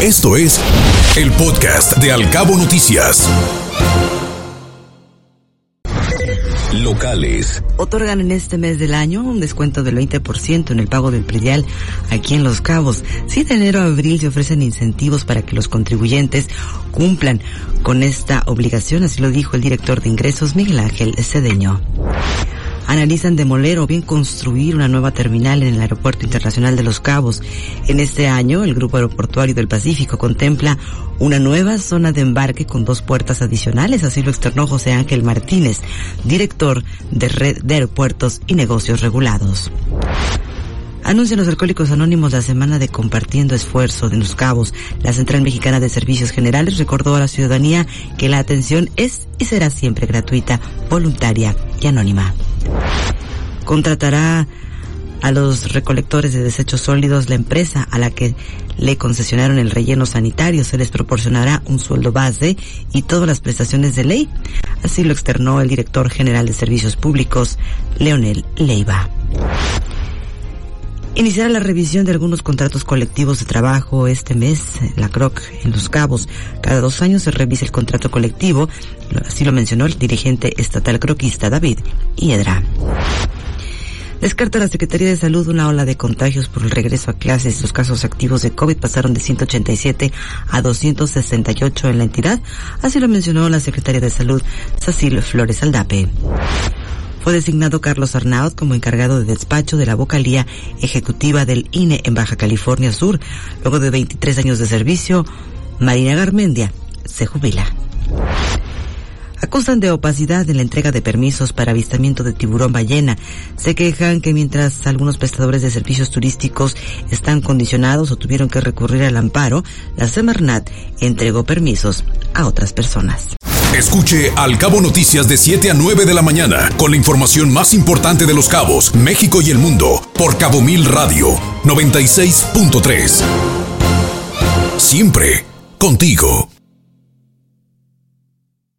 Esto es el podcast de Alcabo Noticias. Locales. Otorgan en este mes del año un descuento del 20% en el pago del predial aquí en Los Cabos. Si de enero a abril se ofrecen incentivos para que los contribuyentes cumplan con esta obligación, así lo dijo el director de ingresos Miguel Ángel Cedeño analizan demoler o bien construir una nueva terminal en el Aeropuerto Internacional de Los Cabos. En este año, el Grupo Aeroportuario del Pacífico contempla una nueva zona de embarque con dos puertas adicionales, así lo externó José Ángel Martínez, director de Red de Aeropuertos y Negocios Regulados. Anuncian los alcohólicos anónimos la semana de compartiendo esfuerzo de los cabos. La Central Mexicana de Servicios Generales recordó a la ciudadanía que la atención es y será siempre gratuita, voluntaria y anónima contratará a los recolectores de desechos sólidos la empresa a la que le concesionaron el relleno sanitario. Se les proporcionará un sueldo base y todas las prestaciones de ley. Así lo externó el director general de Servicios Públicos, Leonel Leiva. Iniciará la revisión de algunos contratos colectivos de trabajo este mes, la CROC en Los Cabos. Cada dos años se revisa el contrato colectivo, así lo mencionó el dirigente estatal croquista David Hiedra. Descarta la Secretaría de Salud una ola de contagios por el regreso a clases. Los casos activos de COVID pasaron de 187 a 268 en la entidad. Así lo mencionó la Secretaria de Salud, Cecil Flores Aldape fue designado Carlos Arnaud como encargado de despacho de la vocalía ejecutiva del INE en Baja California Sur. Luego de 23 años de servicio, Marina Garmendia se jubila. Acusan de opacidad en la entrega de permisos para avistamiento de tiburón ballena. Se quejan que mientras algunos prestadores de servicios turísticos están condicionados o tuvieron que recurrir al amparo, la Semarnat entregó permisos a otras personas. Escuche Al Cabo Noticias de 7 a 9 de la mañana con la información más importante de los cabos, México y el mundo por Cabo Mil Radio 96.3. Siempre contigo.